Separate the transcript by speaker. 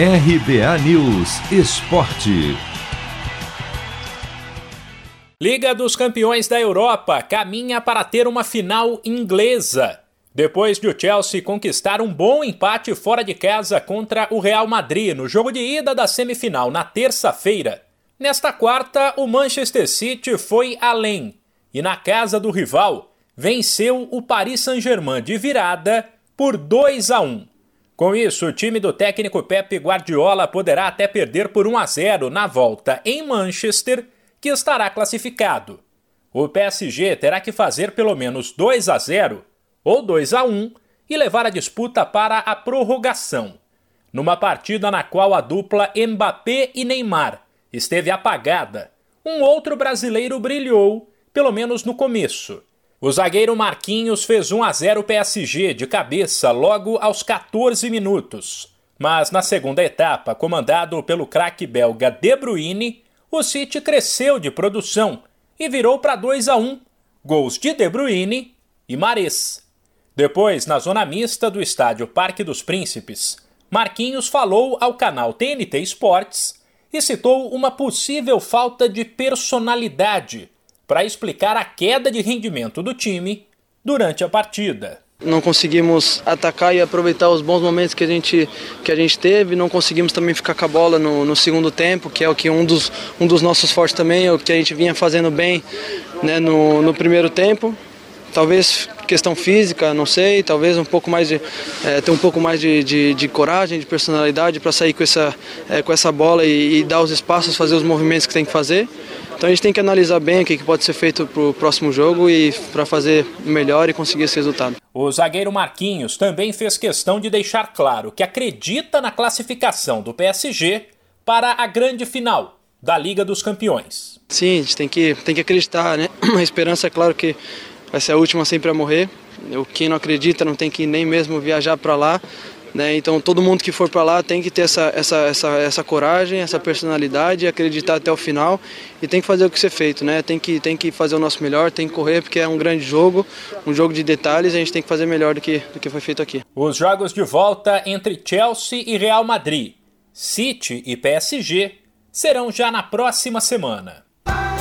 Speaker 1: RBA News Esporte.
Speaker 2: Liga dos Campeões da Europa caminha para ter uma final inglesa. Depois de o Chelsea conquistar um bom empate fora de casa contra o Real Madrid no jogo de ida da semifinal na terça-feira, nesta quarta o Manchester City foi além e na casa do rival venceu o Paris Saint-Germain de virada por 2 a 1. Com isso, o time do técnico Pep Guardiola poderá até perder por 1 a 0 na volta em Manchester que estará classificado. O PSG terá que fazer pelo menos 2 a 0 ou 2 a 1 e levar a disputa para a prorrogação. Numa partida na qual a dupla Mbappé e Neymar esteve apagada, um outro brasileiro brilhou, pelo menos no começo. O zagueiro Marquinhos fez 1 a 0 PSG de cabeça logo aos 14 minutos. Mas na segunda etapa, comandado pelo craque belga De Bruyne, o City cresceu de produção e virou para 2 a 1, gols de De Bruyne e Mares. Depois, na zona mista do estádio Parque dos Príncipes, Marquinhos falou ao canal TNT Sports e citou uma possível falta de personalidade para explicar a queda de rendimento do time durante a partida.
Speaker 3: Não conseguimos atacar e aproveitar os bons momentos que a gente, que a gente teve, não conseguimos também ficar com a bola no, no segundo tempo, que é o que um dos, um dos nossos fortes também, é o que a gente vinha fazendo bem né, no, no primeiro tempo. Talvez questão física, não sei, talvez um pouco mais de é, ter um pouco mais de, de, de coragem, de personalidade para sair com essa, é, com essa bola e, e dar os espaços, fazer os movimentos que tem que fazer. Então a gente tem que analisar bem o que pode ser feito para o próximo jogo e para fazer melhor e conseguir esse resultado.
Speaker 2: O zagueiro Marquinhos também fez questão de deixar claro que acredita na classificação do PSG para a grande final da Liga dos Campeões.
Speaker 3: Sim, a gente tem que, tem que acreditar, né? A esperança é claro que vai ser a última sempre a morrer. O quem não acredita não tem que nem mesmo viajar para lá. Né? Então todo mundo que for para lá tem que ter essa, essa, essa, essa coragem, essa personalidade, acreditar até o final e tem que fazer o que ser feito, né? Tem que, tem que fazer o nosso melhor, tem que correr porque é um grande jogo, um jogo de detalhes, a gente tem que fazer melhor do que, do que foi feito aqui.
Speaker 2: Os jogos de volta entre Chelsea e Real Madrid, City e PSG serão já na próxima semana.